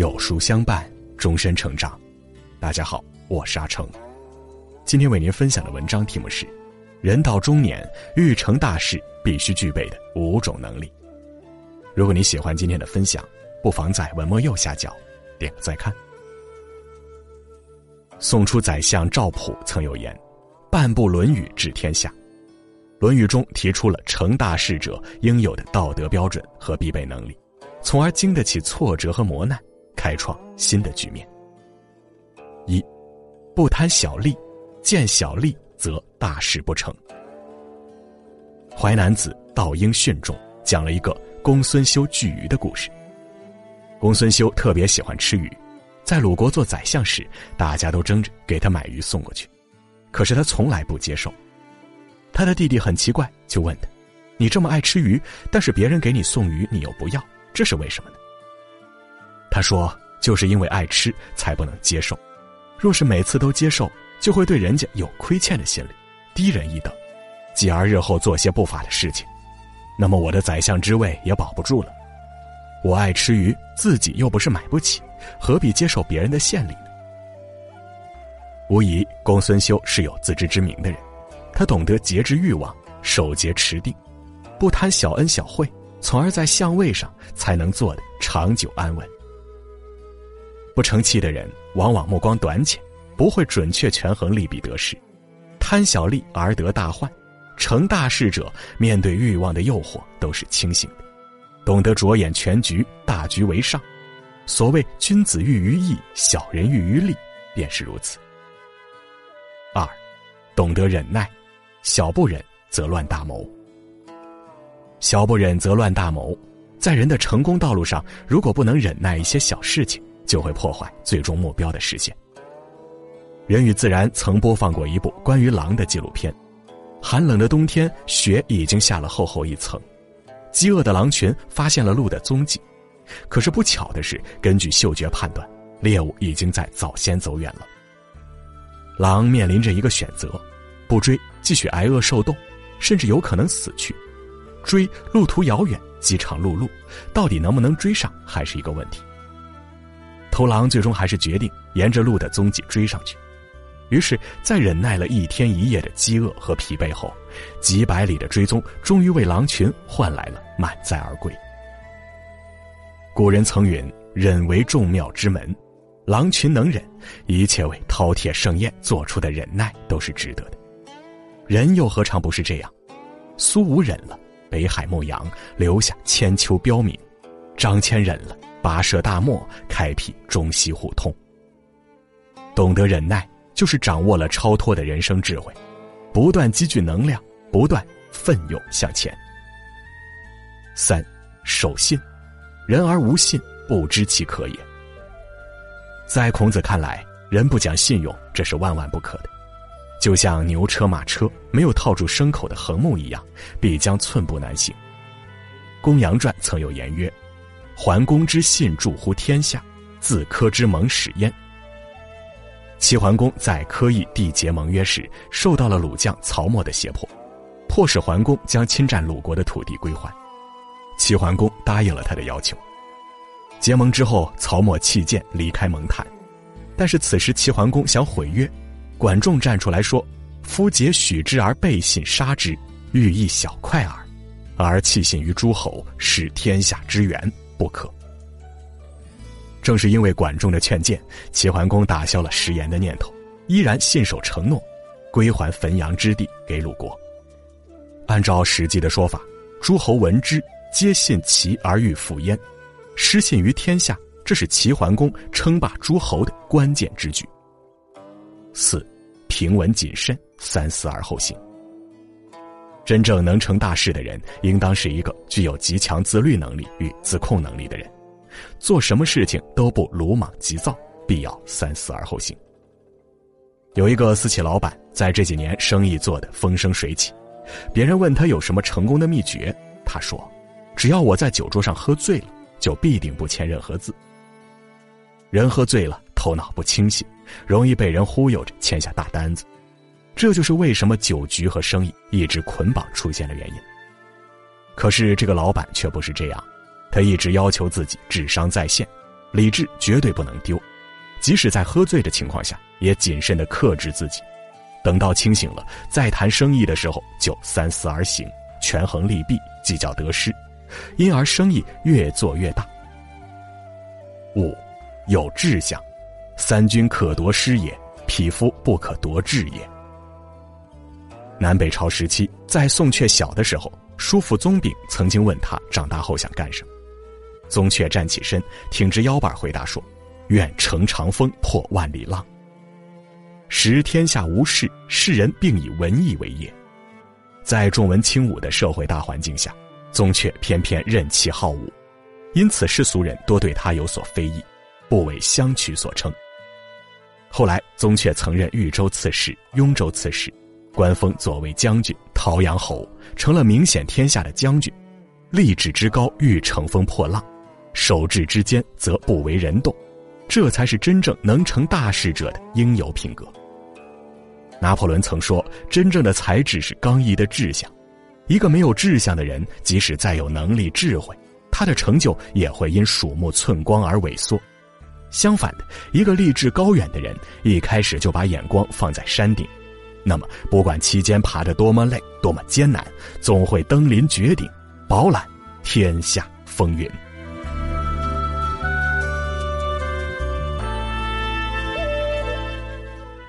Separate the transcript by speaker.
Speaker 1: 有书相伴，终身成长。大家好，我是阿成。今天为您分享的文章题目是：人到中年欲成大事，必须具备的五种能力。如果你喜欢今天的分享，不妨在文末右下角点个再看。宋初宰相赵普曾有言：“半部《论语》治天下。”《论语》中提出了成大事者应有的道德标准和必备能力，从而经得起挫折和磨难。开创新的局面。一，不贪小利，见小利则大事不成。淮南子《道应训》中讲了一个公孙休拒鱼的故事。公孙休特别喜欢吃鱼，在鲁国做宰相时，大家都争着给他买鱼送过去，可是他从来不接受。他的弟弟很奇怪，就问他：“你这么爱吃鱼，但是别人给你送鱼，你又不要，这是为什么呢？”他说：“就是因为爱吃，才不能接受。若是每次都接受，就会对人家有亏欠的心理，低人一等，继而日后做些不法的事情，那么我的宰相之位也保不住了。我爱吃鱼，自己又不是买不起，何必接受别人的献礼呢？”无疑，公孙休是有自知之明的人，他懂得节制欲望，守节持定，不贪小恩小惠，从而在相位上才能做得长久安稳。不成器的人，往往目光短浅，不会准确权衡利弊得失，贪小利而得大患。成大事者，面对欲望的诱惑都是清醒的，懂得着眼全局，大局为上。所谓君子喻于义，小人喻于利，便是如此。二，懂得忍耐，小不忍则乱大谋。小不忍则乱大谋，在人的成功道路上，如果不能忍耐一些小事情。就会破坏最终目标的实现。人与自然曾播放过一部关于狼的纪录片。寒冷的冬天，雪已经下了厚厚一层，饥饿的狼群发现了鹿的踪迹。可是不巧的是，根据嗅觉判断，猎物已经在早先走远了。狼面临着一个选择：不追，继续挨饿受冻，甚至有可能死去；追，路途遥远，饥肠辘辘，到底能不能追上，还是一个问题。头狼最终还是决定沿着鹿的踪迹追上去，于是，在忍耐了一天一夜的饥饿和疲惫后，几百里的追踪终于为狼群换来了满载而归。古人曾云：“忍为众妙之门。”狼群能忍，一切为饕餮盛宴做出的忍耐都是值得的。人又何尝不是这样？苏武忍了，北海牧羊，留下千秋标名；张骞忍了。跋涉大漠，开辟中西互通。懂得忍耐，就是掌握了超脱的人生智慧，不断积聚能量，不断奋勇向前。三，守信，人而无信，不知其可也。在孔子看来，人不讲信用，这是万万不可的。就像牛车马车没有套住牲口的横木一样，必将寸步难行。公羊传曾有言曰。桓公之信著乎天下，自柯之盟始焉。齐桓公在柯邑缔结盟约时，受到了鲁将曹沫的胁迫，迫使桓公将侵占鲁国的土地归还。齐桓公答应了他的要求。结盟之后，曹沫弃剑离开盟坛，但是此时齐桓公想毁约，管仲站出来说：“夫结许之而背信杀之，欲一小快耳，而弃信于诸侯，是天下之源。”不可。正是因为管仲的劝谏，齐桓公打消了食言的念头，依然信守承诺，归还汾阳之地给鲁国。按照《史记》的说法，诸侯闻之，皆信齐而欲复焉，失信于天下，这是齐桓公称霸诸侯的关键之举。四，平稳谨慎，三思而后行。真正能成大事的人，应当是一个具有极强自律能力与自控能力的人。做什么事情都不鲁莽急躁，必要三思而后行。有一个私企老板，在这几年生意做得风生水起，别人问他有什么成功的秘诀，他说：“只要我在酒桌上喝醉了，就必定不签任何字。人喝醉了，头脑不清醒，容易被人忽悠着签下大单子。”这就是为什么酒局和生意一直捆绑出现的原因。可是这个老板却不是这样，他一直要求自己智商在线，理智绝对不能丢，即使在喝醉的情况下，也谨慎的克制自己。等到清醒了，再谈生意的时候，就三思而行，权衡利弊，计较得失，因而生意越做越大。五，有志向，三军可夺师也，匹夫不可夺志也。南北朝时期，在宋却小的时候，叔父宗炳曾经问他长大后想干什么。宗悫站起身，挺直腰板回答说：“愿乘长风破万里浪。”时天下无事，世人并以文艺为业。在重文轻武的社会大环境下，宗悫偏偏任其好武，因此世俗人多对他有所非议，不为相取所称。后来，宗悫曾任豫州刺史、雍州刺史，官封左卫将军、陶阳侯，成了名显天下的将军。立志之高，欲乘风破浪；守志之坚，则不为人动。这才是真正能成大事者的应有品格。拿破仑曾说：“真正的才智是刚毅的志向。一个没有志向的人，即使再有能力、智慧，他的成就也会因鼠目寸光而萎缩。相反的，一个立志高远的人，一开始就把眼光放在山顶，那么不管期间爬得多么累、多么艰难，总会登临绝顶，饱览天下风云。”